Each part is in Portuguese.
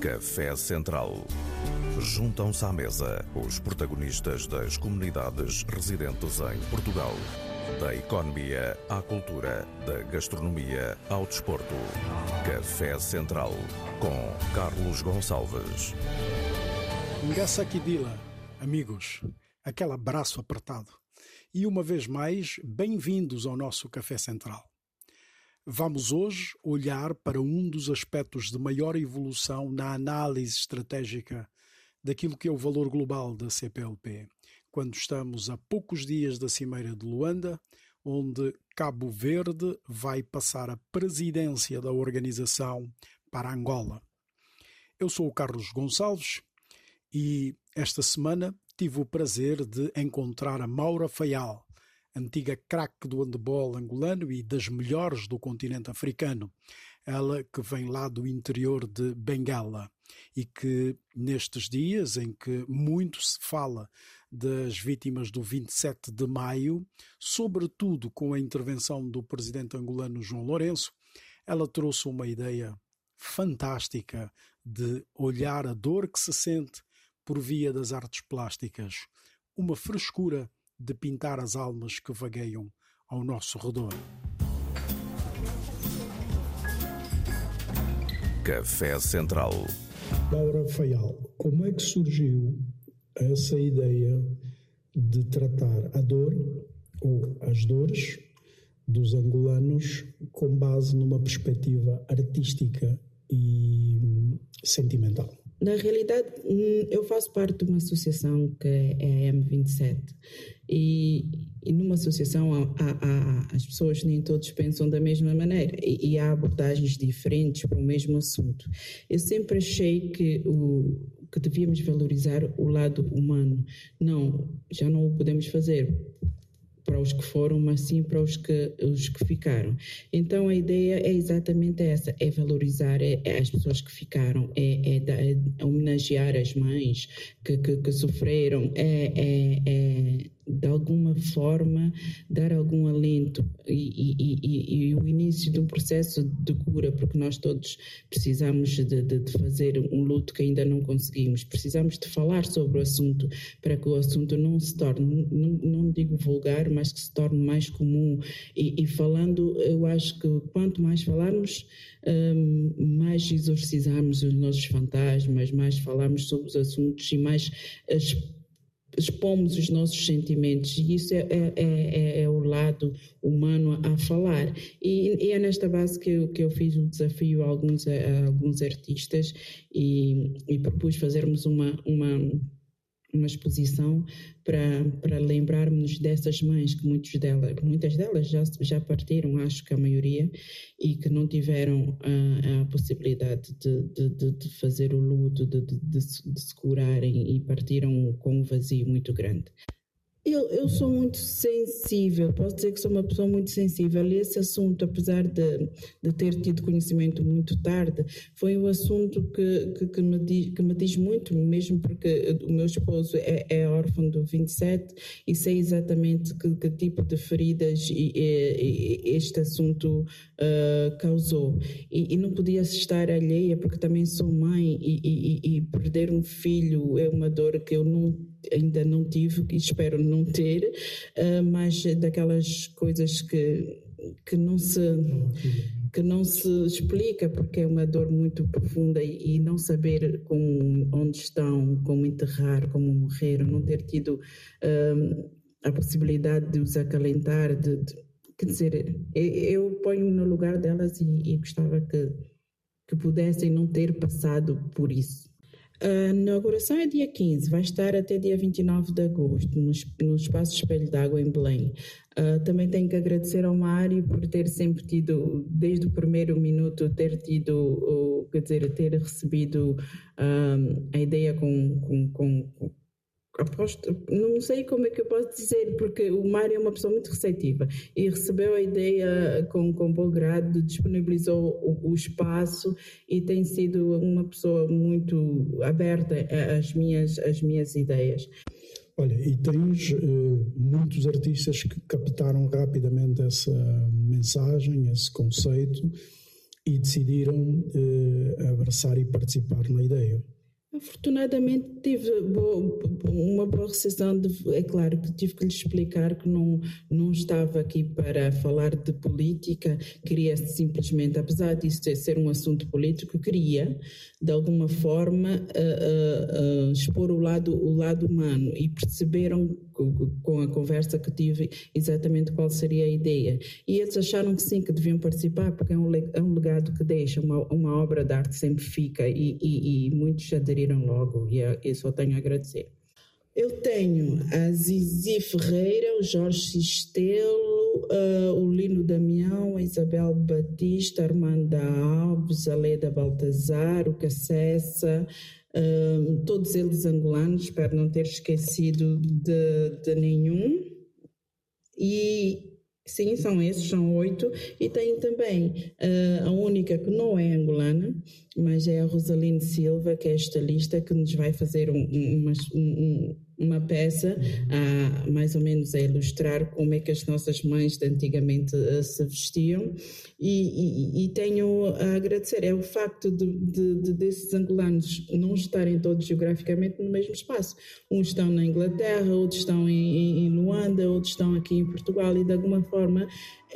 Café Central. Juntam-se à mesa os protagonistas das comunidades residentes em Portugal. Da economia à cultura, da gastronomia ao desporto. Café Central com Carlos Gonçalves. Ngaçaquidila, amigos, aquele abraço apertado. E uma vez mais, bem-vindos ao nosso Café Central. Vamos hoje olhar para um dos aspectos de maior evolução na análise estratégica daquilo que é o valor global da CPLP, quando estamos a poucos dias da Cimeira de Luanda, onde Cabo Verde vai passar a presidência da organização para Angola. Eu sou o Carlos Gonçalves e esta semana tive o prazer de encontrar a Maura Fayal, antiga craque do handebol angolano e das melhores do continente africano. Ela que vem lá do interior de Bengala e que nestes dias em que muito se fala das vítimas do 27 de maio, sobretudo com a intervenção do presidente angolano João Lourenço, ela trouxe uma ideia fantástica de olhar a dor que se sente por via das artes plásticas, uma frescura de pintar as almas que vagueiam ao nosso redor. Café Central. Laura Faial, como é que surgiu essa ideia de tratar a dor ou as dores dos angolanos com base numa perspectiva artística e sentimental? Na realidade, hum, eu faço parte de uma associação que é a M27 e, e numa associação há, há, as pessoas nem todos pensam da mesma maneira e, e, há abordagens diferentes para o mesmo assunto. Eu sempre achei que o que devíamos valorizar o lado humano. Não, já não o podemos fazer para os que foram, mas sim para os que, os que ficaram. Então a ideia é exatamente essa: é valorizar é, é as pessoas que ficaram, é, é, é homenagear as mães que, que, que sofreram, é, é, é de alguma forma dar algum alento e, e, e, e, o início de um processo de cura, porque nós todos precisamos de, de, de, fazer um luto que ainda não conseguimos, precisamos de falar sobre o assunto para que o assunto não se torne, não, não digo vulgar, mas que se torne mais comum. E, falando, eu acho que quanto mais falarmos, um, mais exorcizarmos os nossos fantasmas, mais falarmos sobre os assuntos e mais as expomos os nossos sentimentos e isso é, é, é, é, o lado humano a falar. E, e, é nesta base que eu, que eu fiz o desafio a alguns, a alguns artistas e, e propus fazermos uma, uma uma exposição para, para lembrarmos dessas mães que muitos delas, muitas delas já, já partiram, acho que a maioria, e que não tiveram a, a possibilidade de, de, de, fazer o luto, de, de, de se curarem e partiram com um vazio muito grande. Eu, eu sou muito sensível, posso dizer que sou uma pessoa muito sensível. E esse assunto, apesar de, de ter tido conhecimento muito tarde, foi um assunto que, que, que, me, diz, que me diz muito, mesmo porque o meu esposo é, é órfão do 27 e sei exatamente que, que tipo de feridas e, e, e este assunto uh, causou. E, e, não podia estar alheia, porque também sou mãe e, perder um filho é uma dor que eu não ainda não tive e espero não ter, uh, mas daquelas coisas que, que não se que não se explica porque é uma dor muito profunda e, e não saber como, onde estão, como enterrar, como morrer, não ter tido uh, a possibilidade de os acalentar, de, de quer dizer, eu ponho-me no lugar delas e, e gostava que, que pudessem não ter passado por isso. A inauguração é dia 15, vai estar até dia 29 de agosto, no, no Espaço Espelho d'Água, em Belém. Uh, também tenho que agradecer ao Mário por ter sempre tido, desde o primeiro minuto, ter tido, quer dizer, ter recebido uh, a ideia com, com, com aposto, não sei como é que eu posso dizer, porque o Mário é uma pessoa muito receptiva e recebeu a ideia com, com bom grado, disponibilizou o, o espaço e tem sido uma pessoa muito aberta às minhas, às minhas ideias. Olha, e tens uh, muitos artistas que captaram rapidamente essa mensagem, esse conceito e decidiram eh, abraçar e participar na ideia. Afortunadamente tive uma boa recepção. De, é claro que tive que lhe explicar que não, não estava aqui para falar de política, queria simplesmente, apesar disso ser um assunto político, queria, de alguma forma, uh, uh, uh, expor o lado, o lado humano e perceberam com a conversa que tive exatamente qual seria a ideia. E eles acharam que sim, que deviam participar, porque é um, é legado que deixa, uma, uma obra de arte sempre fica e, e, e muitos aderiram logo e eu só tenho a agradecer. Eu tenho a Zizi Ferreira, o Jorge Sistelo, uh, o Lino Damião, a Isabel Batista, a Armanda Alves, a Leda Baltazar, o Cacessa, todos eles angolanos, espero não ter esquecido de, de nenhum. E sim, são esses, são oito. E tem também uh, a única que não é angolana, mas é a Rosaline Silva, que é esta lista que nos vai fazer um, um, um, uma peça a, mais ou menos a ilustrar como é que as nossas mães de antigamente uh, se vestiam. E, e, e, tenho a agradecer é o facto de, de, de, desses angolanos não estarem todos geograficamente no mesmo espaço. Uns estão na Inglaterra outros estão em, em Luanda outros estão aqui em Portugal e de alguma forma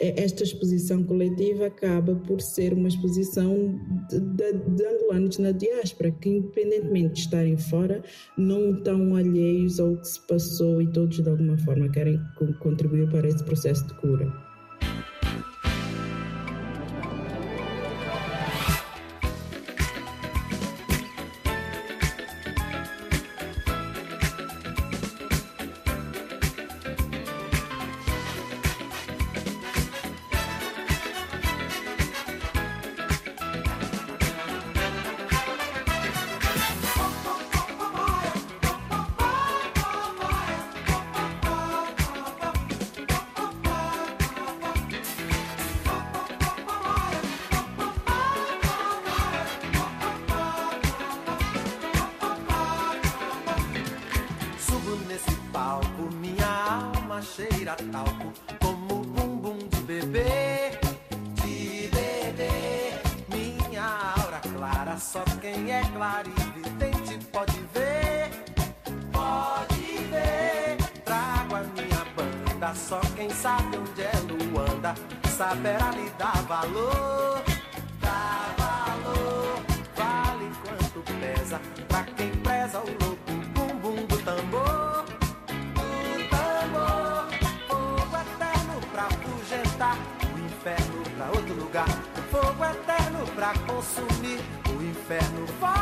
esta exposição coletiva acaba por ser uma exposição de, de, de, angolanos na diáspora, que independentemente de estarem fora, não estão alheios ao que se passou e todos de alguma forma querem contribuir para esse processo de cura. saberá lhe dá valor. Dá valor, vale quanto pesa. Pra quem preza o louco, bumbum do tambor. O tambor, fogo eterno pra afugentar. O inferno pra outro lugar. Fogo eterno pra consumir. O inferno Vale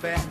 fat.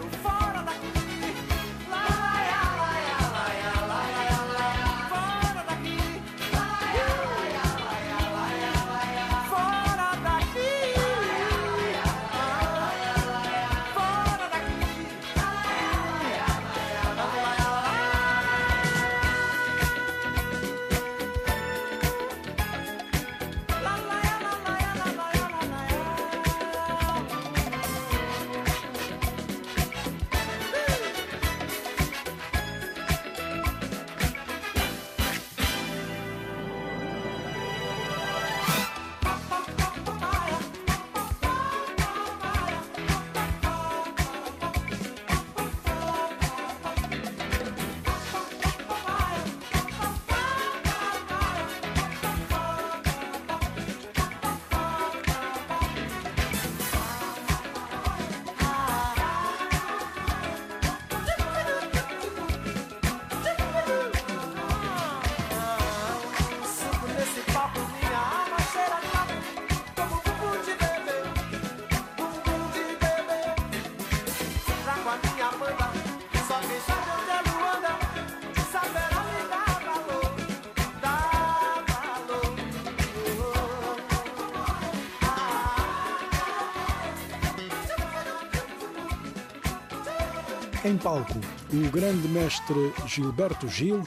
Em palco, o grande mestre Gilberto Gil,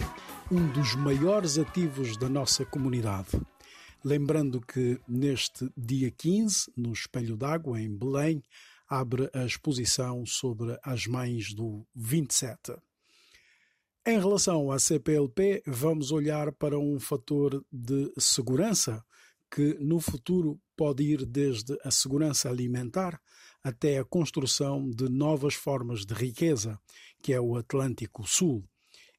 um dos maiores ativos da nossa comunidade. Lembrando que neste dia 15, no Espelho d'Água, em Belém, abre a exposição sobre as mães do 27. Em relação à CPLP, vamos olhar para um fator de segurança que no futuro pode ir desde a segurança alimentar até a construção de novas formas de riqueza, que é o Atlântico Sul.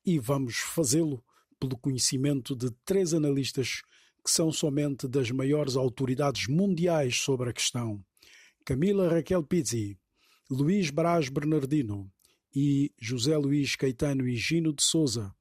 E vamos fazê-lo pelo conhecimento de três analistas que são somente das maiores autoridades mundiais sobre a questão: Camila Raquel Pizzi, Luís Braz Bernardino e José Luís Caetano Higino de Souza.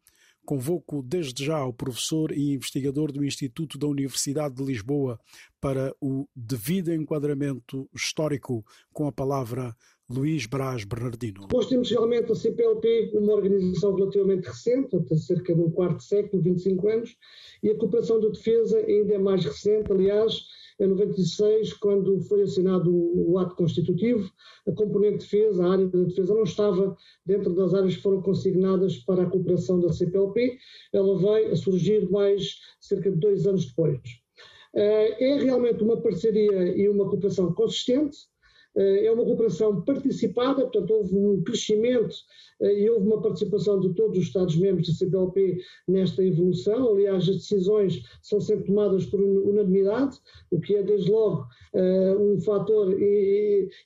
Convoco desde já o professor e investigador do Instituto da Universidade de Lisboa para o devido enquadramento histórico com a palavra Luís Braz Bernardino. Nós temos realmente a CPLP uma organização relativamente recente, até cerca de um quarto século, 25 anos, e a cooperação de defesa ainda é mais recente, aliás, em 96, quando foi assinado o, ato constitutivo, a componente de defesa, a área da defesa, não estava dentro das áreas que foram consignadas para a cooperação da CPLP, ela veio a surgir mais cerca de dois anos depois. Eh, é realmente uma parceria e uma cooperação consistente, é uma cooperação participada, portanto, houve um crescimento eh, e houve uma participação de todos os Estados-membros da CPLP nesta evolução. Aliás, as decisões são sempre tomadas por unanimidade, o que é, desde logo, eh, um fator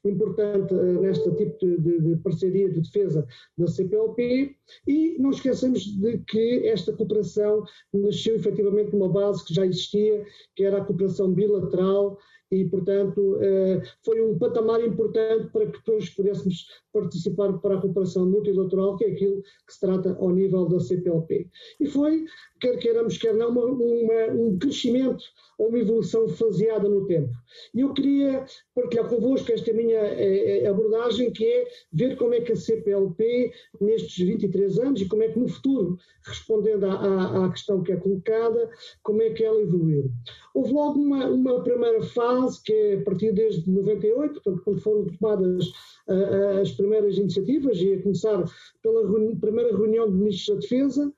importante neste tipo de parceria de defesa da CPLP. E não esqueçamos de que esta cooperação nasceu efetivamente numa base que já existia, que era a cooperação bilateral e, portanto, eh, foi um patamar importante para que depois pudéssemos participar para a cooperação multilateral, que é aquilo que se trata ao nível da CPLP. E foi, quer queiramos, quer não, uma, uma, um crescimento ou uma evolução faseada no tempo. E eu queria partilhar convosco esta minha eh, eh, abordagem, que é ver como é que a CPLP, nestes 23 anos, e como é que no futuro, respondendo à, à questão que é colocada, como é que ela evoluiu. Houve logo uma, uma primeira fase, que é a partir desde 98, portanto, quando foram tomadas uh, as primeiras iniciativas, e a começar pela primeira reunião de ministros da Defesa,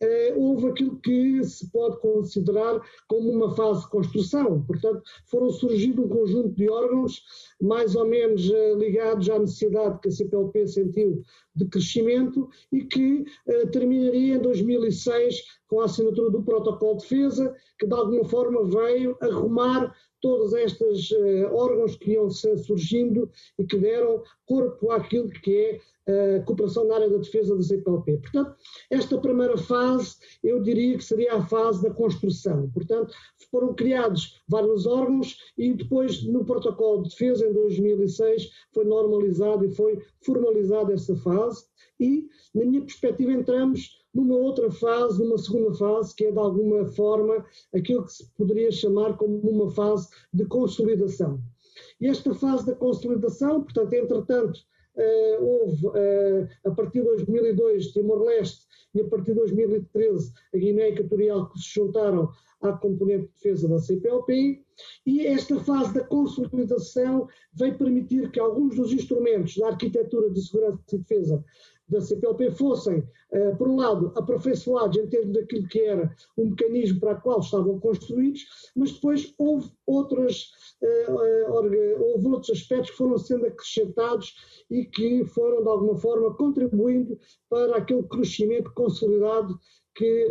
eh, houve aquilo que se pode considerar como uma fase de construção. Portanto, foram surgindo um conjunto de órgãos mais ou menos eh, ligados à necessidade que a CPLP sentiu de crescimento e que eh, terminaria em 2006 com a assinatura do Protocolo de Defesa, que de alguma forma veio arrumar todos estes uh, órgãos que iam surgindo e que deram corpo àquilo que é a cooperação na área da defesa da CPLP. Portanto, esta primeira fase, eu diria que seria a fase da construção. Portanto, foram criados vários órgãos e depois, no protocolo de defesa, em 2006, foi normalizado e foi formalizada essa fase. E, na minha perspectiva, entramos numa outra fase, numa segunda fase, que é de alguma forma aquilo que se poderia chamar como uma fase de consolidação. E esta fase da consolidação, portanto, entretanto, Uh, houve, uh, a partir de 2002, Timor-Leste e a partir de 2013, a Guiné Equatorial, que se juntaram à componente de defesa da CPLP, e esta fase da consolidação veio permitir que alguns dos instrumentos da arquitetura de segurança e defesa da CPLP fossem, uh, por um lado, aperfeiçoados em termos daquilo que era o mecanismo para o qual estavam construídos, mas depois houve outras, uh, houve outros aspectos que foram sendo acrescentados e que foram, de alguma forma, contribuindo para aquele crescimento consolidado que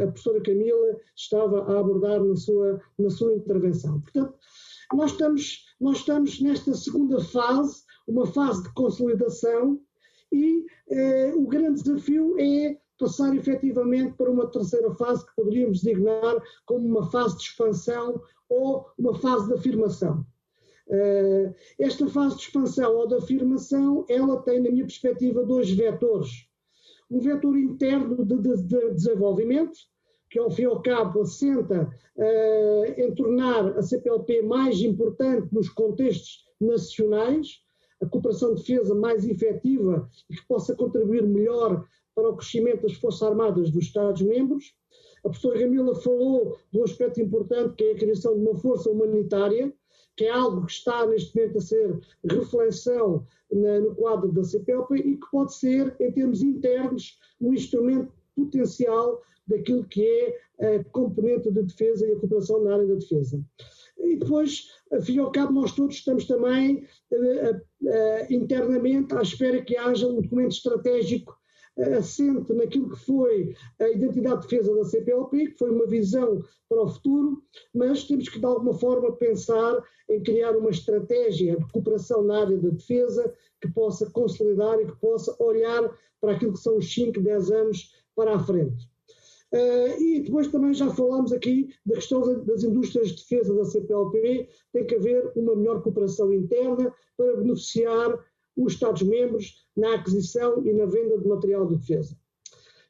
a professora Camila estava a abordar na sua, na sua intervenção. Portanto, nós estamos, nós estamos nesta segunda fase, uma fase de consolidação, e eh, o grande desafio é passar efetivamente para uma terceira fase que poderíamos designar como uma fase de expansão ou uma fase de afirmação. Uh, esta fase de expansão ou de afirmação, ela tem, na minha perspectiva, dois vetores. Um vetor interno de, de, de desenvolvimento, que ao fim e ao cabo assenta uh, em tornar a CPLP mais importante nos contextos nacionais, a cooperação de defesa mais efetiva e que possa contribuir melhor para o crescimento das Forças Armadas dos Estados-membros. A professora Camila falou de um aspecto importante que é a criação de uma força humanitária que é algo que está neste momento a ser reflexão na, no quadro da CPLP e que pode ser, em termos internos, um instrumento potencial daquilo que é a componente de defesa e a cooperação na área da defesa. E depois, fim ao cabo, nós todos estamos também uh, uh, internamente à espera que haja um documento estratégico assente naquilo que foi a identidade de defesa da CPLP, que foi uma visão para o futuro, mas temos que de alguma forma pensar em criar uma estratégia de cooperação na área da defesa que possa consolidar e que possa olhar para aquilo que são os 5, 10 anos para a frente. Uh, e depois também já falámos aqui da questão das indústrias de defesa da CPLP, tem que haver uma melhor cooperação interna para beneficiar os Estados-membros na aquisição e na venda de material de defesa.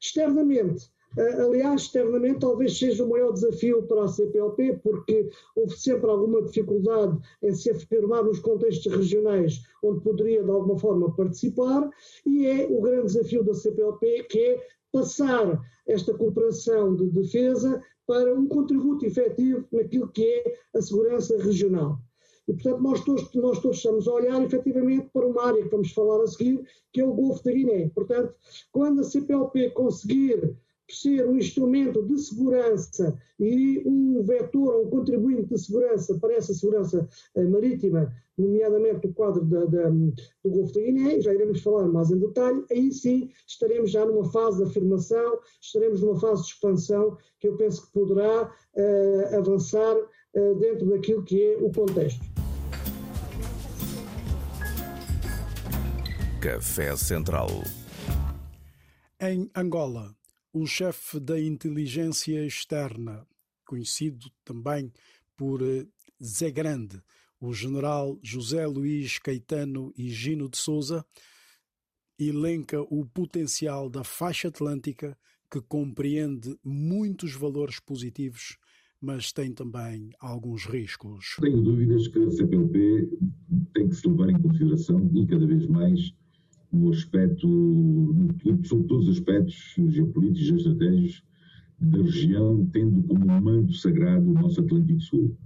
Externamente, eh, aliás, externamente talvez seja o maior desafio para a CPLP, porque houve sempre alguma dificuldade em se afirmar nos contextos regionais onde poderia de alguma forma participar, e é o grande desafio da CPLP, que é passar esta cooperação de defesa para um contributo efetivo naquilo que é a segurança regional. E, portanto, nós todos, nós todos estamos a olhar efetivamente para uma área que vamos falar a seguir, que é o Golfo da Guiné. Portanto, quando a CPLP conseguir ser um instrumento de segurança e um vetor, um contribuinte de segurança para essa segurança uh, marítima, nomeadamente o quadro da, da, do Golfo da Guiné, já iremos falar mais em detalhe, aí sim estaremos já numa fase de afirmação, estaremos numa fase de expansão que eu penso que poderá uh, avançar uh, dentro daquilo que é o contexto. Café Central. Em Angola, o chefe da inteligência externa, conhecido também por eh, Zé Grande, o general José Luís Caetano e Gino de Souza, elenca o potencial da faixa atlântica que compreende muitos valores positivos, mas tem também alguns riscos. Tenho dúvidas que a CPLP tem que se levar em consideração e cada vez mais no aspecto, sobre todos os aspectos geopolíticos e estratégicos da região, tendo como manto sagrado o nosso Atlântico Sul.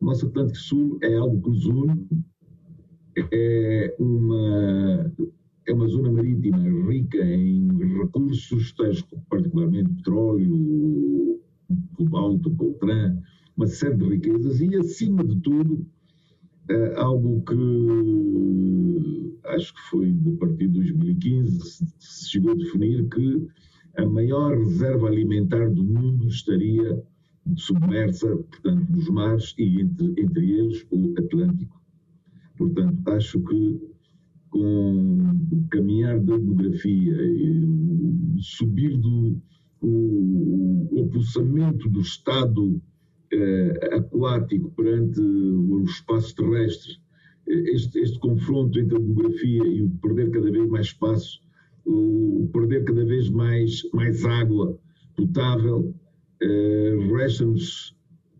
O nosso Atlântico Sul é algo que nos une, é uma, é uma zona marítima rica em recursos, tais particularmente petróleo, cobalto, coltrã, uma série de riquezas e, acima de tudo, algo que acho que foi a partir de 2015 se chegou a definir que a maior reserva alimentar do mundo estaria submersa, portanto, nos mares e entre, entre eles o Atlântico. Portanto, acho que com o caminhar da demografia, o subir do o, o apossamento do Estado eh, aquático perante o espaço terrestre, eh, este, este confronto entre a demografia e o perder cada vez mais espaço, o perder cada vez mais, mais água potável, eh, resta-nos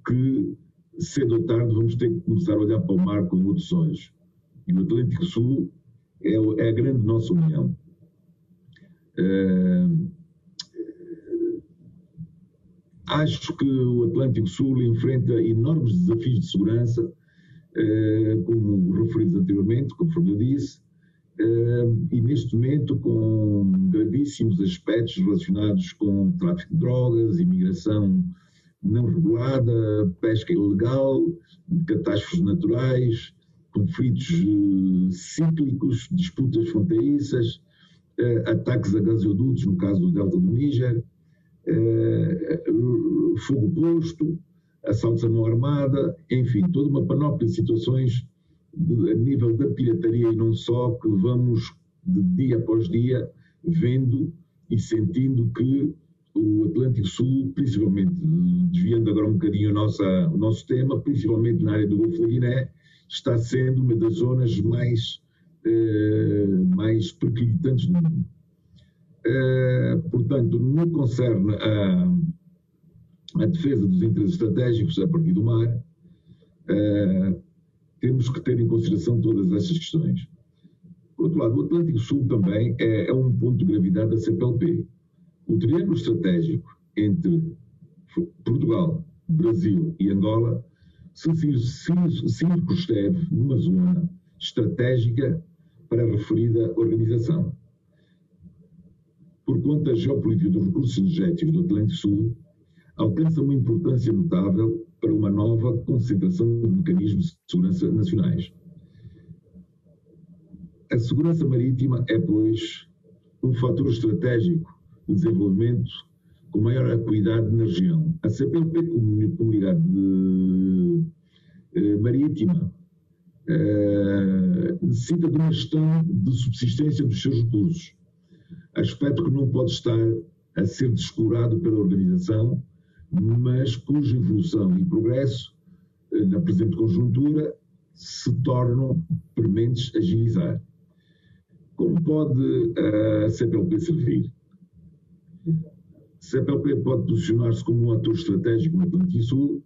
que cedo ou tarde vamos ter que começar a olhar para o mar com outros olhos. E o Atlântico Sul é, é a grande nossa união. Uh, Acho que o Atlântico Sul enfrenta enormes desafios de segurança, eh, como referidos anteriormente, conforme eu disse, eh, e neste momento com gravíssimos aspectos relacionados com tráfico de drogas, imigração não regulada, pesca ilegal, catástrofes naturais, conflitos eh, cíclicos, disputas fronteiriças, ataques a gasodutos, no caso do Delta do Níger, fogo posto, assaltos à mão armada, enfim, toda uma panóplia de situações de, a nível da pirataria e não só, que vamos de dia após dia vendo e sentindo que o Atlântico Sul, principalmente, desviando agora um bocadinho o nosso, o nosso tema, principalmente na área do Golfo da Guiné, está sendo uma das zonas mais, eh, mais periclitantes do mundo. Eh, portanto, no que concerne a, a, defesa dos interesses estratégicos a partir do mar, uh, temos que ter em consideração todas essas questões. Por outro lado, o Atlântico Sul também é, é um ponto de gravidade da CPLP. O triângulo estratégico entre Portugal, Brasil e Angola se circunscreve numa zona estratégica para a referida organização. Por conta da geopolítica dos recursos energéticos do Atlântico Sul, alcança uma importância notável para uma nova concentração de mecanismos de segurança nacionais. A segurança marítima é, pois, um fator estratégico de desenvolvimento com maior acuidade na região. A CPLP, Comunidade de, eh, Marítima, eh, necessita de uma gestão de subsistência dos seus recursos, aspecto que não pode estar a ser descurado pela organização, mas cuja evolução e progresso, eh, na presente conjuntura, se tornam prementes agilizar. Como pode a CPLP servir? A CPLP pode posicionar-se como um ator estratégico no Atlântico Sul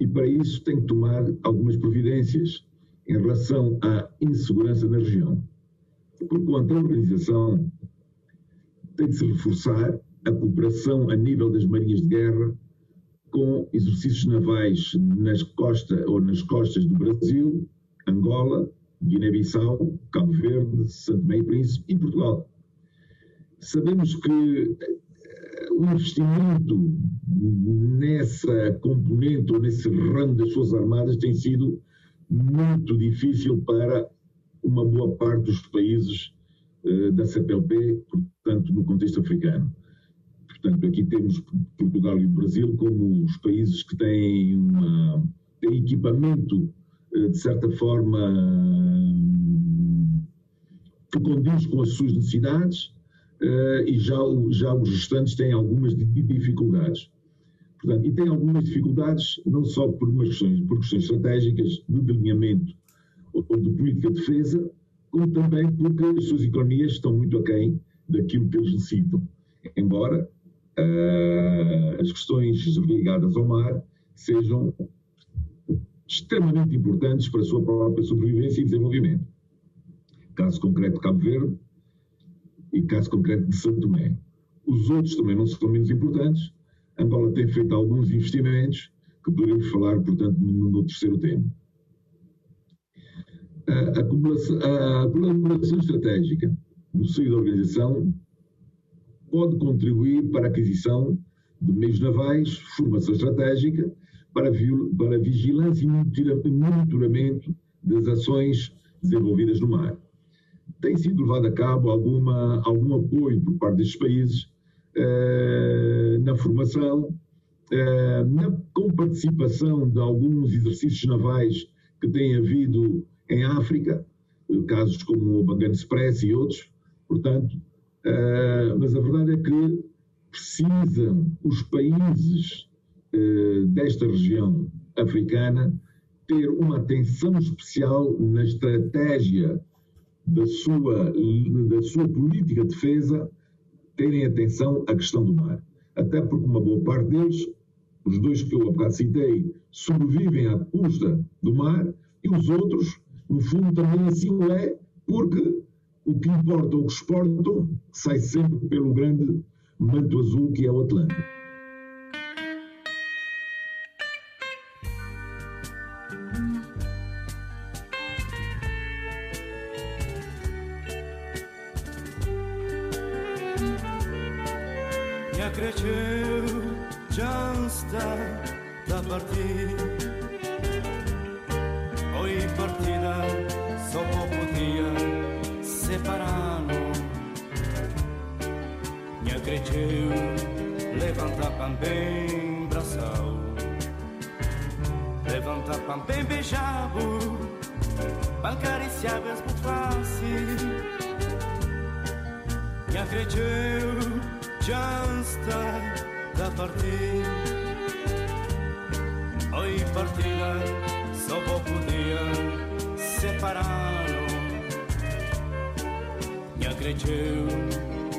e, para isso, tem que tomar algumas providências em relação à insegurança na região. Por quanto a organização tem de se reforçar a cooperação a nível das marinhas de guerra com exercícios navais nas costas ou nas costas do Brasil, Angola, Guiné-Bissau, Cabo Verde, Santo Meio Príncipe e Portugal. Sabemos que eh, o investimento nessa componente ou nesse ramo das Forças Armadas tem sido muito difícil para uma boa parte dos países uh, da CPLP, portanto, no contexto africano. Portanto, aqui temos Portugal e o Brasil como os países que têm, uma, têm equipamento, uh, de certa forma, que condiz com as suas necessidades, uh, e já, já os restantes têm algumas dificuldades. Portanto, e tem algumas dificuldades, não só por questões, por questões estratégicas, de delineamento de política de defesa, como também porque as suas economias estão muito aquém daquilo que eles necessitam. Embora uh, as questões ligadas ao mar sejam extremamente importantes para a sua própria sobrevivência e desenvolvimento. Caso concreto de Cabo Verde e caso concreto de Santo Tomé. Os outros também não são menos importantes, Angola tem feito alguns investimentos que poderemos falar, portanto, no, no terceiro tema. A, a, colaboração estratégica no seio da organização pode contribuir para a aquisição de meios navais, formação estratégica, para, para vigilância e monitoramento das ações desenvolvidas no mar. Tem sido levado a cabo alguma, algum apoio por parte destes países eh, na formação, eh, na, com participação de alguns exercícios navais que têm havido em África, casos como o Bangan Express e outros, portanto, eh, mas a verdade é que precisam os países desta região africana ter uma atenção especial na estratégia da sua, da sua política de defesa terem atenção à questão do mar. Até porque uma boa parte deles, os dois que eu há bocado citei, sobrevivem à custa do mar e os outros, no fundo, também assim o é, porque o que importa ou que exportam sai sempre pelo grande manto azul que é o Atlântico. permitiu levantar também braçal, levantar também beijabo, bancariciar as por face. Me acreditou, está da partir. Oi, partida, só vou poder separá-lo. Me acreditou.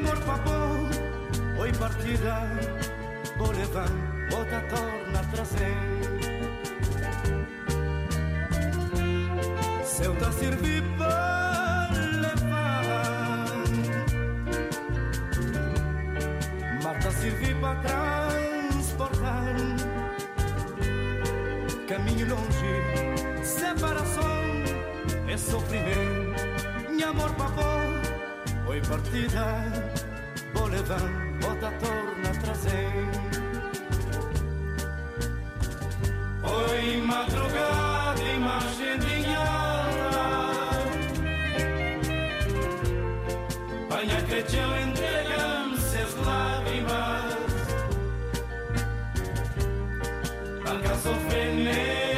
Amor papou, oi partida, vou levar, outra torna a trazer. Se eu te servir para levar, Marta servir para transportar. Oi partida, vou levar, outra torna a trazer. Oi madrugada, imagem de Panha cresceu entregam-se as lágrimas. Banca sofrer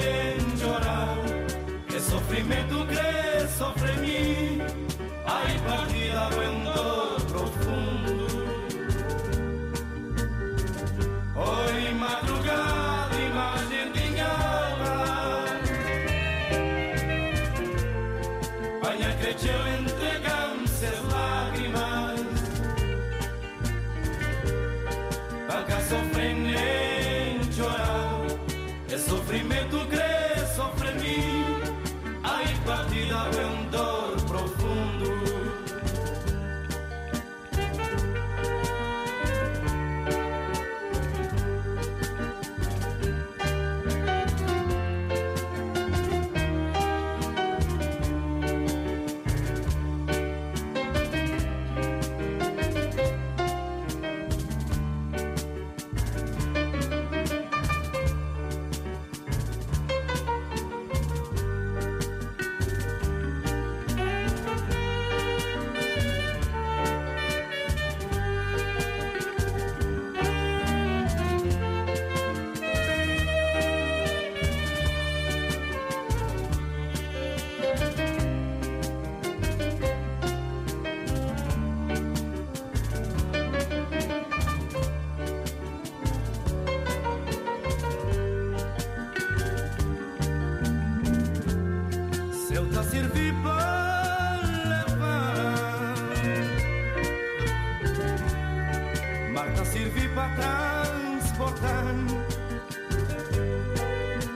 para transportar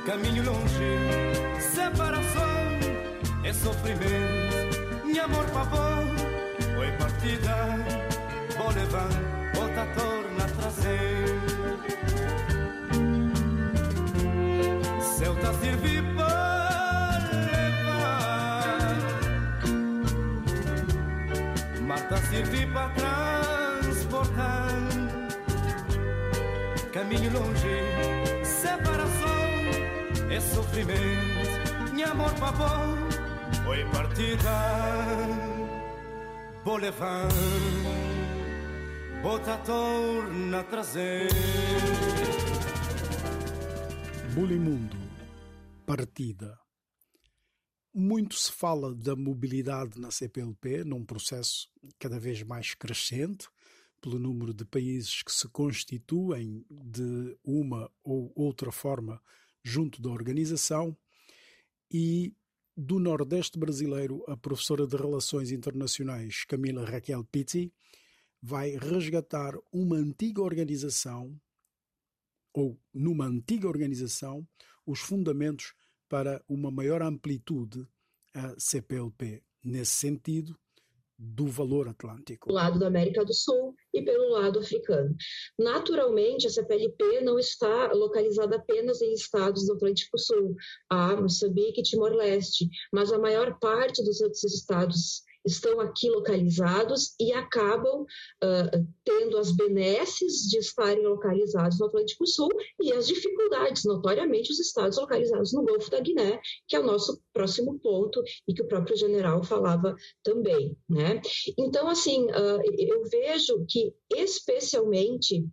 Caminho longe, separação é sofrimento Minha amor pavor, oi partida. Vou levar, outra torna a trazer. Se eu te Caminho longe, separação é sofrimento Minha amor pavor, oi partida Vou levar, outra torna trazer Bulimundo, partida. Muito se fala da mobilidade na CPLP, num processo cada vez mais crescente, pelo número de países que se constituem de uma ou outra forma junto da organização, e do Nordeste brasileiro, a professora de Relações Internacionais Camila Raquel Pizzi vai resgatar uma antiga organização ou numa antiga organização os fundamentos para uma maior amplitude a CPLP, nesse sentido do valor atlântico. do lado da América do Sul e pelo lado africano. Naturalmente, a CPLP não está localizada apenas em estados do Atlântico Sul, há Moçambique e Timor-Leste, mas a maior parte dos outros estados estão aqui localizados e acabam uh, tendo as benesses de estarem localizados no Atlântico Sul e as dificuldades, notoriamente, os estados localizados no Golfo da Guiné, que é o nosso próximo ponto e que o próprio general falava também, né? Então, assim, uh, eu vejo que, especialmente,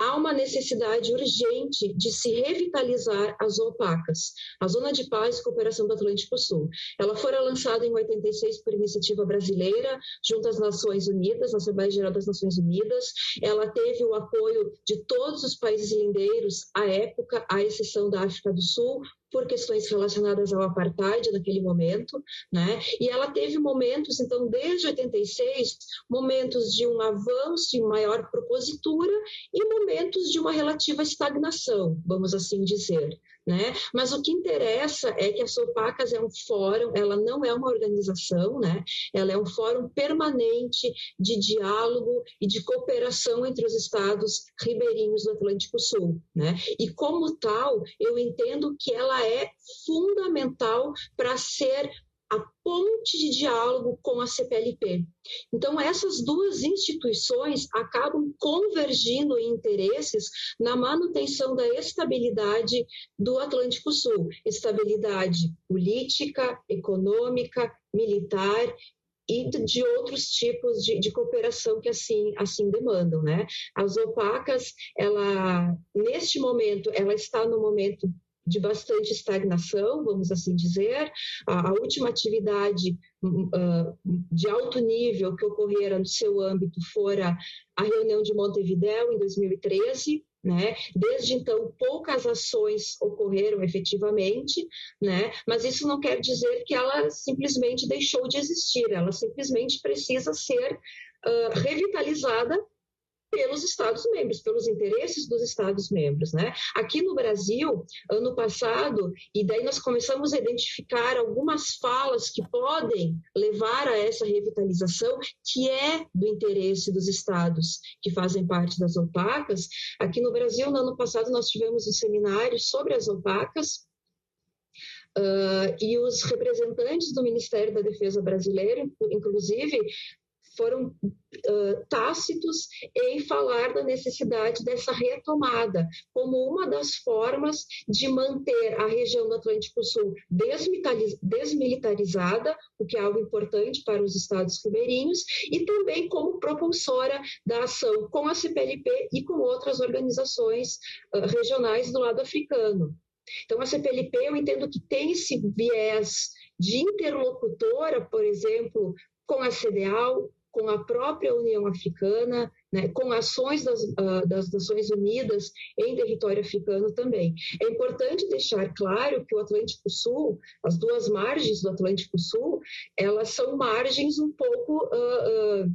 há uma necessidade urgente de se revitalizar as opacas, a Zona de Paz e Cooperação do Atlântico Sul. Ela foi lançada em 86 por iniciativa brasileira, junto às Nações Unidas, na Assembleia Geral das Nações Unidas. Ela teve o apoio de todos os países lindeiros à época, à exceção da África do Sul, por questões relacionadas ao apartheid naquele momento, né? E ela teve momentos, então, desde 86, momentos de um avanço em maior propositura e momentos de uma relativa estagnação, vamos assim dizer. Né? Mas o que interessa é que a Sopacas é um fórum, ela não é uma organização, né? ela é um fórum permanente de diálogo e de cooperação entre os estados ribeirinhos do Atlântico Sul. Né? E como tal, eu entendo que ela é fundamental para ser a ponte de diálogo com a CPLP. Então, essas duas instituições acabam convergindo em interesses na manutenção da estabilidade do Atlântico Sul estabilidade política, econômica, militar e de outros tipos de, de, cooperação que assim assim demandam, né? As opacas, ela neste momento, ela está no momento de bastante estagnação, vamos assim dizer. A, a última atividade uh, de alto nível que ocorrera no seu âmbito fora a reunião de Montevideo em 2013, né? Desde então, poucas ações ocorreram efetivamente, né? mas isso não quer dizer que ela simplesmente deixou de existir, ela simplesmente precisa ser uh, revitalizada pelos Estados-membros, pelos interesses dos Estados-membros. Né? Aqui no Brasil, ano passado, e daí nós começamos a identificar algumas falas que podem levar a essa revitalização, que é do interesse dos Estados que fazem parte das opacas. Aqui no Brasil, no ano passado, nós tivemos um seminário sobre as opacas, Uh, e os representantes do Ministério da Defesa brasileiro, inclusive, foram uh, tácitos em falar da necessidade dessa retomada como uma das formas de manter a região do Atlântico Sul desmilitarizada, o que é algo importante para os estados ribeirinhos, e também como propulsora da ação com a CPLP e com outras organizações uh, regionais do lado africano. Então, a CPLP, eu entendo que tem esse viés de interlocutora, por exemplo, com a CDAO, com a própria União Africana, né, com ações das, uh, das, Nações Unidas em território africano também. É importante deixar claro que o Atlântico Sul, as duas margens do Atlântico Sul, elas são margens um pouco uh, uh,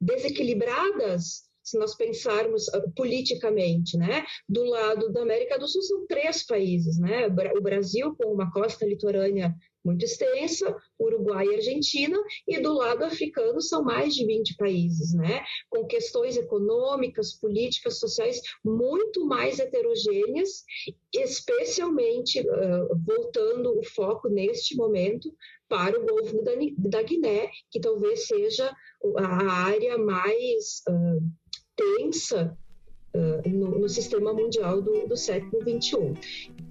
desequilibradas se nós pensarmos politicamente, né? Do lado da América do Sul são três países, né? O Brasil com uma costa litorânea muito extensa, Uruguai e Argentina, e do lado africano são mais de 20 países, né? Com questões econômicas, políticas, sociais muito mais heterogêneas, especialmente uh, voltando o foco neste momento para o Golfo da, Guiné, que talvez seja a área mais uh, tensa uh, no, no, sistema mundial do, do século XXI.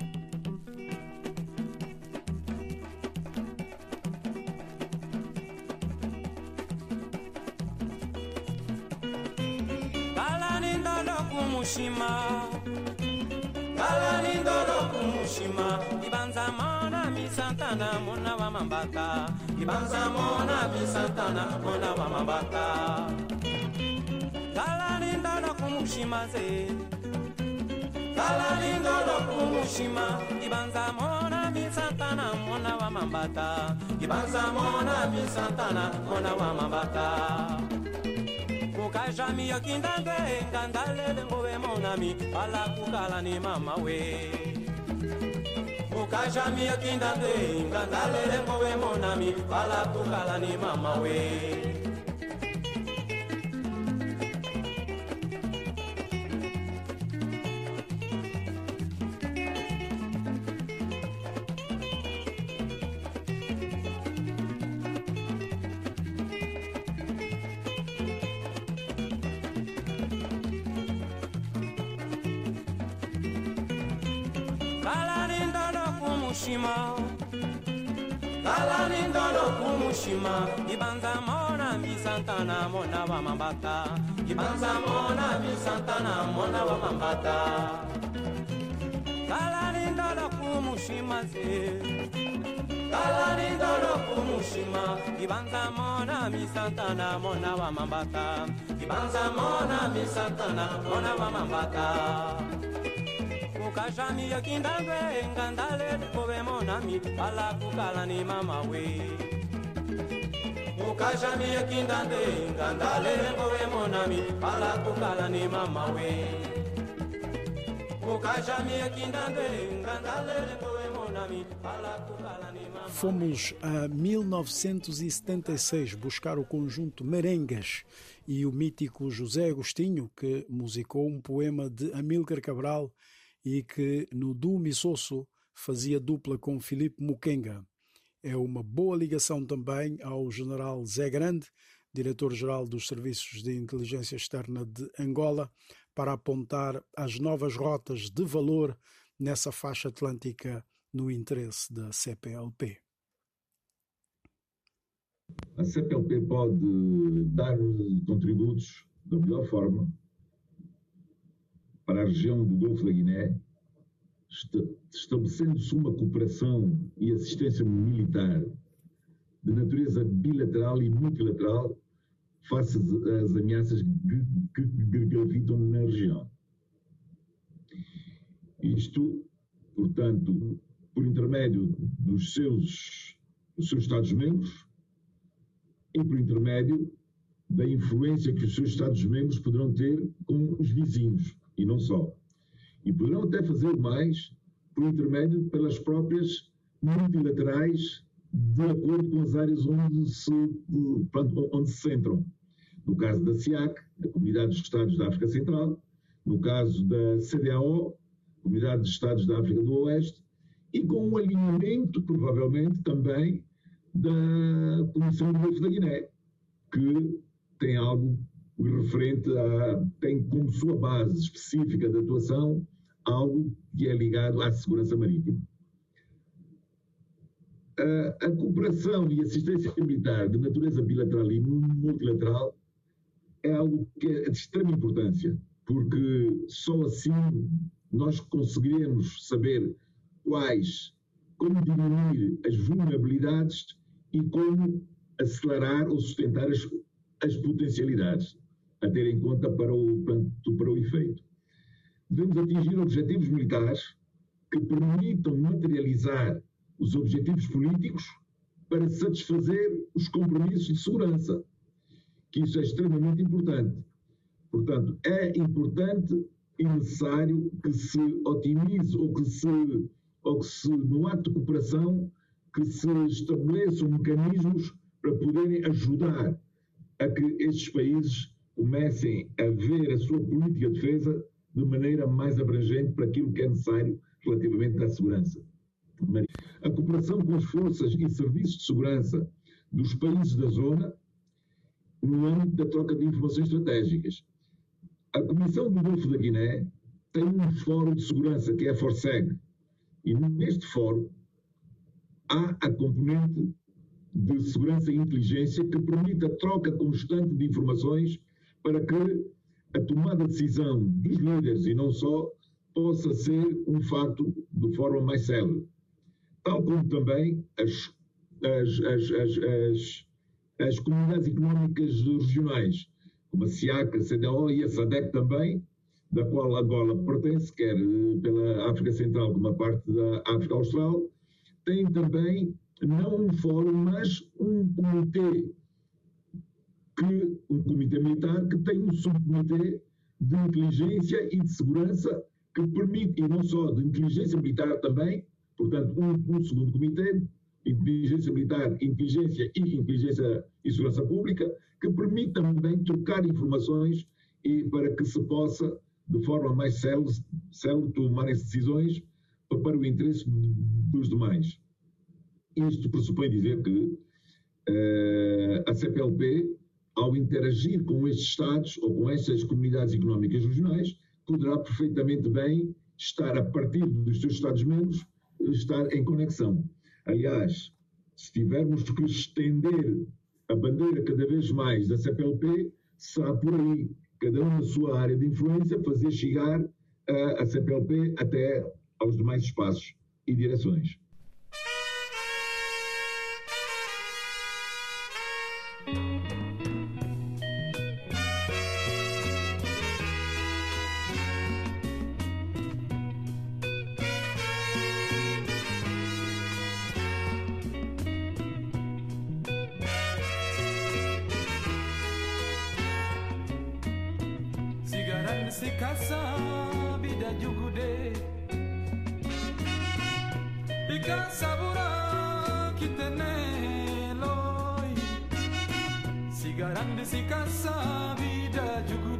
Kumushima. Kalani ndolo kumushima. Ibanza mona misantana mona wa mambata. Ibanza mona misantana mona wa mambata. Kalani ndolo kumushima ze kalani ndolo kumushima. Ibanza mona misantana mona wa mambata. Ibanza mona misantana mona wa mambata Ukajami mukajami yokindando engandalele ngobe monami alakukala ni mama we. Ukajami mukajami yokindando engandalele ngobe monami alakukala ni mama we. Mona misantana mona wa mambata ibanza mona misantana mona wa mambata kalalindala kumushima ze. Kalalindala kumushima. Ibanza mona misantana mona wa mambata ibanza mona misantana mona wa mambata kukashami yakindangwe ngandale kobe monami ala kukalani mama we kukashami yakindande ngandale kobe monami ala kukalani mama we Fomos a 1976 buscar o conjunto Merengas e o mítico José Agostinho, que musicou um poema de Amílcar Cabral e que no Du Missoso fazia dupla com Filipe Mukenga. É uma boa ligação também ao general Zé Grande, diretor-geral dos Serviços de Inteligência Externa de Angola, para apontar as novas rotas de valor nessa faixa atlântica no interesse da CPLP. A CPLP pode dar contributos da melhor forma para a região do Golfo da Guiné, estabelecendo-se uma cooperação e assistência militar de natureza bilateral e multilateral face às ameaças que gravitam na região. Isto, portanto, por intermédio dos seus, dos seus Estados-membros e por intermédio da influência que os seus Estados-membros poderão ter com os vizinhos, e não só. E poderão até fazer mais por intermédio pelas próprias multilaterais de acordo com as áreas onde se, onde se centram. No caso da SIAC, a Comunidade dos Estados da África Central, no caso da CDAO, Comunidade dos Estados da África do Oeste, e com um alinhamento, provavelmente, também da Comissão do Golfo da Guiné, que tem algo referente a. tem como sua base específica de atuação algo que é ligado à segurança marítima. A, cooperação e assistência militar de natureza bilateral e multilateral é algo que é de extrema importância, porque só assim nós conseguiremos saber quais, como diminuir as vulnerabilidades e como acelerar ou sustentar as, as potencialidades a ter em conta para o, para o efeito. Devemos atingir objetivos militares que permitam materializar os objetivos políticos para satisfazer os compromissos de segurança, que isso é extremamente importante. Portanto, é importante e necessário que se otimize ou que se, ou que se no ato de cooperação, que se estabeleçam mecanismos para poderem ajudar a que estes países comecem a ver a sua política de defesa de maneira mais abrangente para aquilo que é necessário relativamente à segurança. A cooperação com as forças e serviços de segurança dos países da zona no âmbito da troca de informações estratégicas. A Comissão do Golfo da Guiné tem um fórum de segurança que é a FORSEG e neste fórum há a componente de segurança e inteligência que permite a troca constante de informações para que a tomada de decisão dos líderes e não só possa ser um facto de forma mais célere. Tal como também as, as, as, as, as comunidades económicas regionais, como a SIAC, a CDO e a SADEC também, da qual Angola pertence, quer pela África Central como a parte da África Austral, têm também não um fórum, mas um comitê que um comitê militar que tem um subcomitê de inteligência e de segurança que permite, e não só de inteligência militar também, portanto, um, um segundo comitê, inteligência militar, inteligência e inteligência e segurança pública, que permite também trocar informações e para que se possa, de forma mais célere, tomar as decisões para o interesse dos demais. Isto pressupõe dizer que uh, a CPLP ao interagir com estes Estados ou com estas comunidades económicas regionais, poderá perfeitamente bem estar, a partir dos seus Estados-membros, estar em conexão. Aliás, se tivermos que estender a bandeira cada vez mais da CPLP, será por aí, cada um na sua área de influência, fazer chegar a, a CPLP até aos demais espaços e direções. grande se casa, vida de um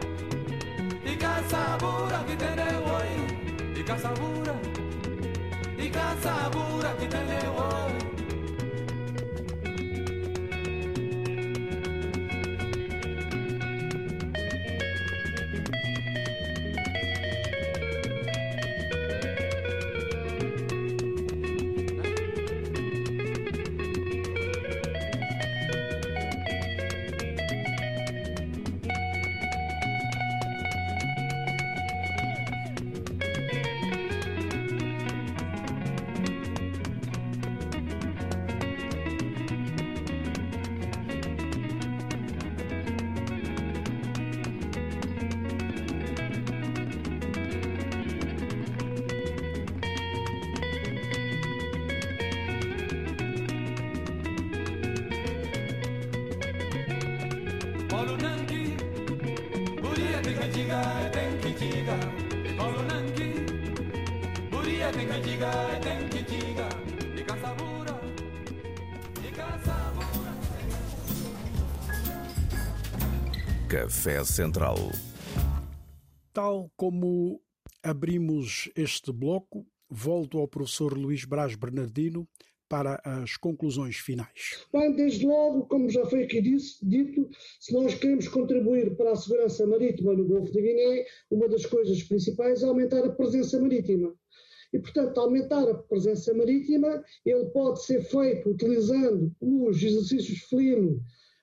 Ikasabura kitene woi. Ikasabura. Ikasabura kitene woi. Café Central. Tal como abrimos este bloco, volto ao professor Luís Braz Bernardino para as conclusões finais. Bem, desde logo, como já foi aqui disse, dito, se nós queremos contribuir para a segurança marítima no Golfo da Guiné, uma das coisas principais é aumentar a presença marítima. E, portanto, aumentar a presença marítima, ele pode ser feito utilizando os exercícios FLIM,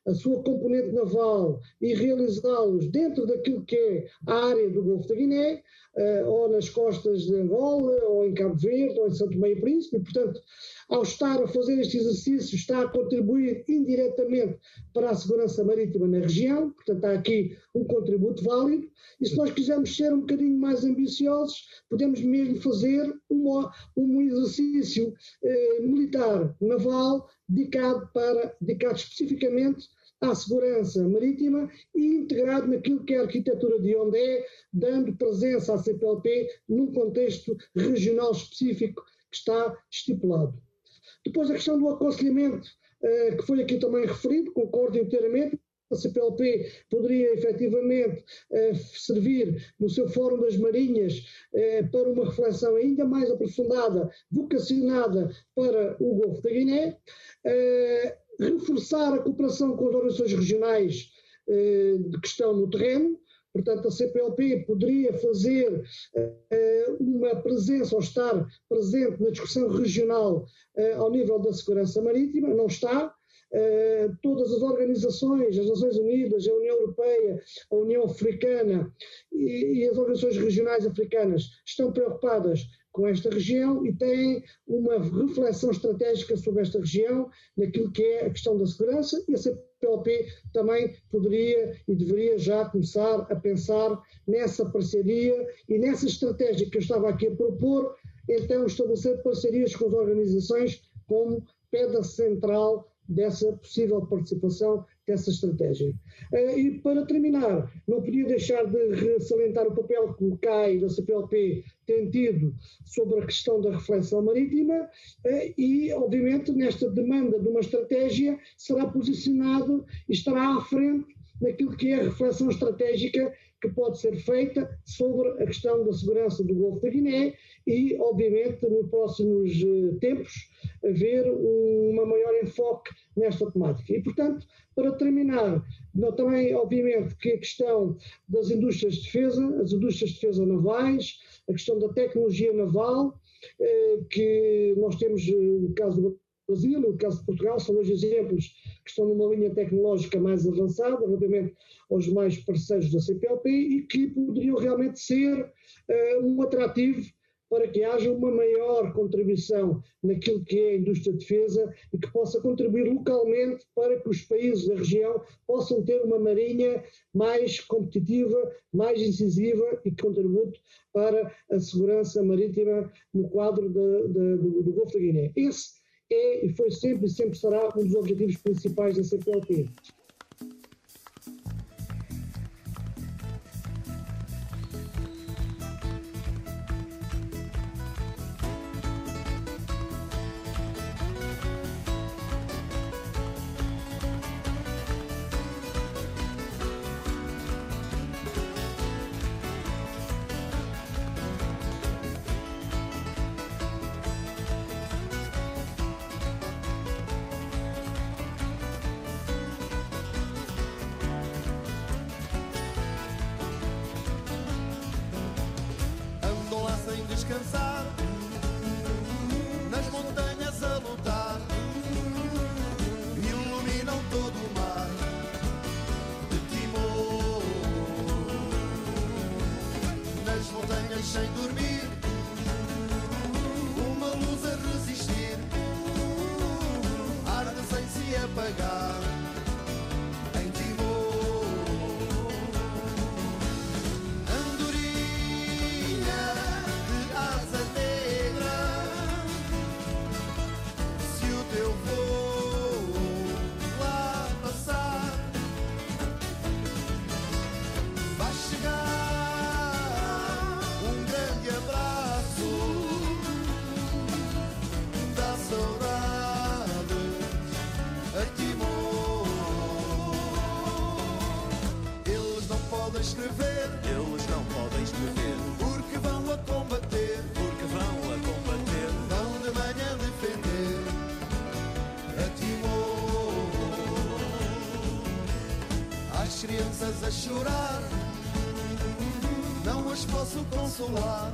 a sua componente naval e realizá-los dentro daquilo que é a área do Golfo da Guiné, uh, ou nas costas de Angola, ou em Cabo Verde, ou em Santo Meio Príncipe, e, portanto, ao estar a fazer este exercício, está a contribuir indiretamente para a segurança marítima na região, portanto, há aqui um contributo válido, e se nós quisermos ser um bocadinho mais ambiciosos, podemos mesmo fazer uma, um exercício eh, militar naval dedicado, para, dedicado especificamente à segurança marítima e integrado naquilo que é a arquitetura de Ondé, dando presença à CPLP num contexto regional específico que está estipulado. Depois a questão do aconselhamento que foi aqui também referido, concordo inteiramente, a CPLP poderia efetivamente eh, servir no seu Fórum das Marinhas eh, para uma reflexão ainda mais aprofundada, vocacionada para o Golfo da Guiné, eh, reforçar a cooperação com as organizações regionais que estão no terreno, Portanto, a CPLP poderia fazer uh, uma presença ou estar presente na discussão regional uh, ao nível da segurança marítima, não está. Uh, todas as organizações, as Nações Unidas, a União Europeia, a União Africana e, e as organizações regionais africanas estão preocupadas com esta região e têm uma reflexão estratégica sobre esta região, naquilo que é a questão da segurança, e a CPLP também poderia e deveria já começar a pensar nessa parceria e nessa estratégia que eu estava aqui a propor, então estabelecer parcerias com as organizações como pedra central dessa possível participação dessa estratégia. Eh, e para terminar, não podia deixar de salientar o papel que o CAI da CPLP tem tido sobre a questão da reflexão marítima eh, e, obviamente, nesta demanda de uma estratégia será posicionado e estará à frente naquilo que é a reflexão estratégica que pode ser feita sobre a questão da segurança do Golfo da Guiné e, obviamente, nos próximos eh, tempos, haver uma maior enfoque nesta temática. E, portanto, para terminar, também, obviamente, que a questão das indústrias de defesa, as indústrias de defesa navais, a questão da tecnologia naval, eh, que nós temos eh, no caso do Brasil, no caso de Portugal, são dois exemplos que estão numa linha tecnológica mais avançada, relativamente aos mais parceiros da CPLP, e que poderiam realmente ser uh, um atrativo para que haja uma maior contribuição naquilo que é a indústria de defesa e que possa contribuir localmente para que os países da região possam ter uma marinha mais competitiva, mais incisiva e que contribute para a segurança marítima no quadro de, de, do, do Golfo da Guiné. Esse é e foi sempre e sempre será um dos objetivos principais da CPLP. descansar. mas posso consolar.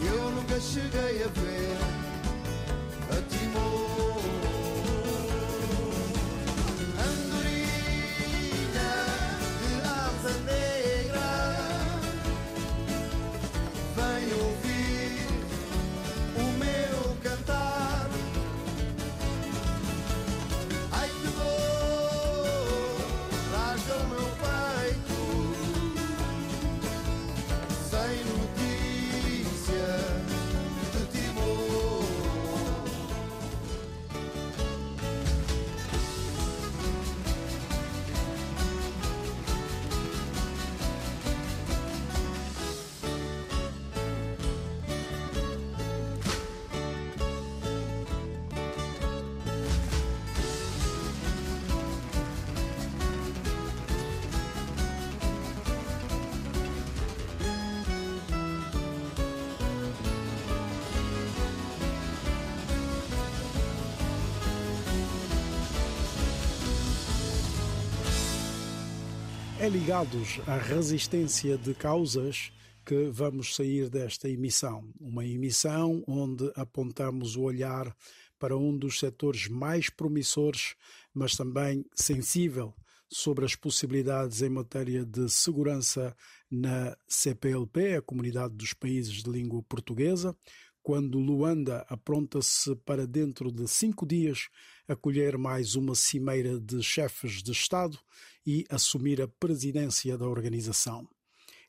Eu nunca cheguei a ver a Timor. Ligados à resistência de causas que vamos sair desta emissão. Uma emissão onde apontamos o olhar para um dos setores mais promissores, mas também sensível sobre as possibilidades em matéria de segurança na CPLP, a Comunidade dos Países de Língua Portuguesa, quando Luanda apronta-se para dentro de cinco dias acolher mais uma cimeira de chefes de Estado e assumir a presidência da organização.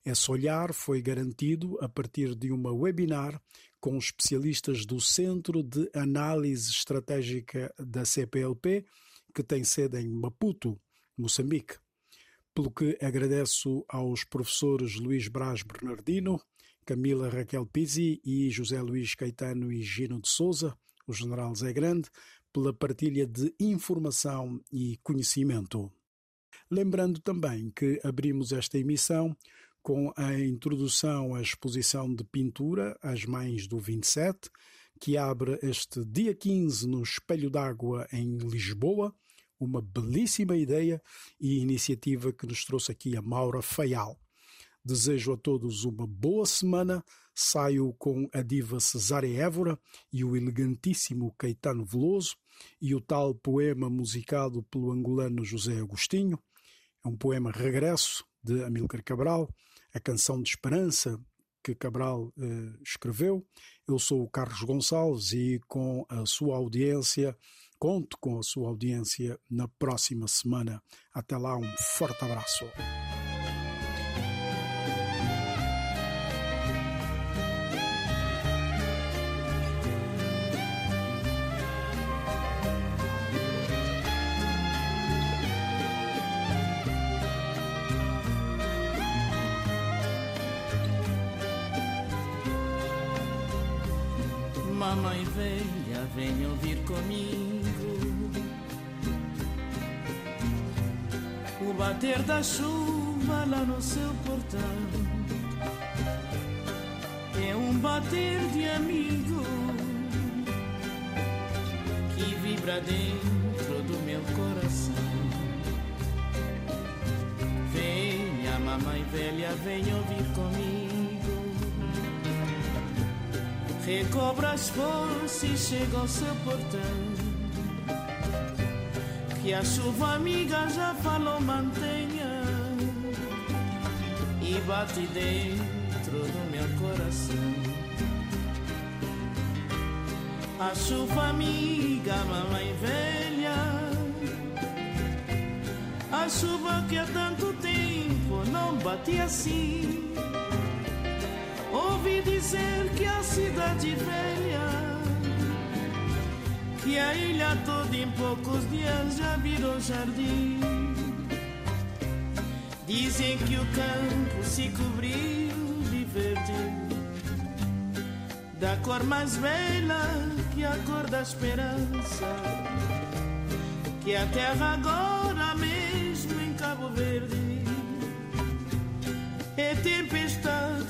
Esse olhar foi garantido a partir de uma webinar com especialistas do Centro de Análise Estratégica da CPLP, que tem sede em Maputo, Moçambique. Pelo que agradeço aos professores Luís Braz Bernardino, Camila Raquel Pizzi e José Luís Caetano e Gino de Souza, o general Zé Grande, pela partilha de informação e conhecimento. Lembrando também que abrimos esta emissão com a introdução à exposição de pintura As Mães do 27, que abre este dia 15 no Espelho d'Água em Lisboa, uma belíssima ideia e iniciativa que nos trouxe aqui a Maura Faial. Desejo a todos uma boa semana. Saio com a diva Cesária Évora e o elegantíssimo Caetano Veloso e o tal poema musicado pelo angolano José Agostinho. É um poema Regresso, de Amílcar Cabral, a canção de esperança que Cabral eh, escreveu. Eu sou o Carlos Gonçalves e com a sua audiência, conto com a sua audiência na próxima semana. Até lá, um forte abraço. Velha, vem ouvir comigo. O bater da chuva lá no seu portão É um bater de amigo Que vibra dentro do meu coração. Venha, mamãe velha, vem ouvir comigo recobra as forças e chega ao seu portão. Que a chuva amiga já falou, mantenha e bate dentro do meu coração. A chuva amiga, mamãe velha, a chuva que há tanto tempo não bate assim Ouvi dizer que a cidade velha, que a ilha toda em poucos dias já virou jardim. Dizem que o campo se cobriu de verde, da cor mais bela que a cor da esperança, que a terra agora mesmo em Cabo Verde é tempestade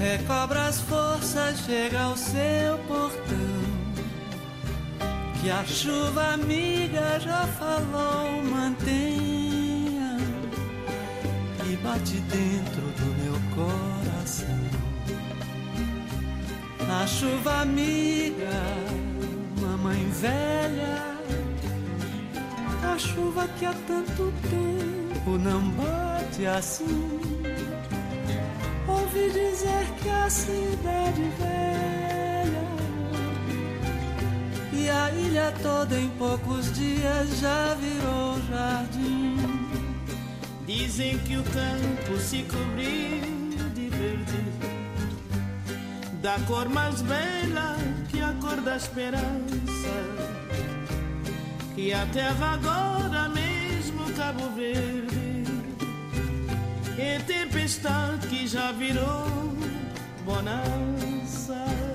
Recobra as forças, chega ao seu portão. Que a chuva amiga já falou, mantenha e bate dentro do meu coração. A chuva amiga, mamãe velha, a chuva que há tanto tempo não bate assim ouvi dizer que a cidade velha e a ilha toda em poucos dias já virou jardim. Dizem que o campo se cobriu de verde, da cor mais bela que a cor da esperança, que a terra agora mesmo Cabo Verde e tempestade que já virou bonança.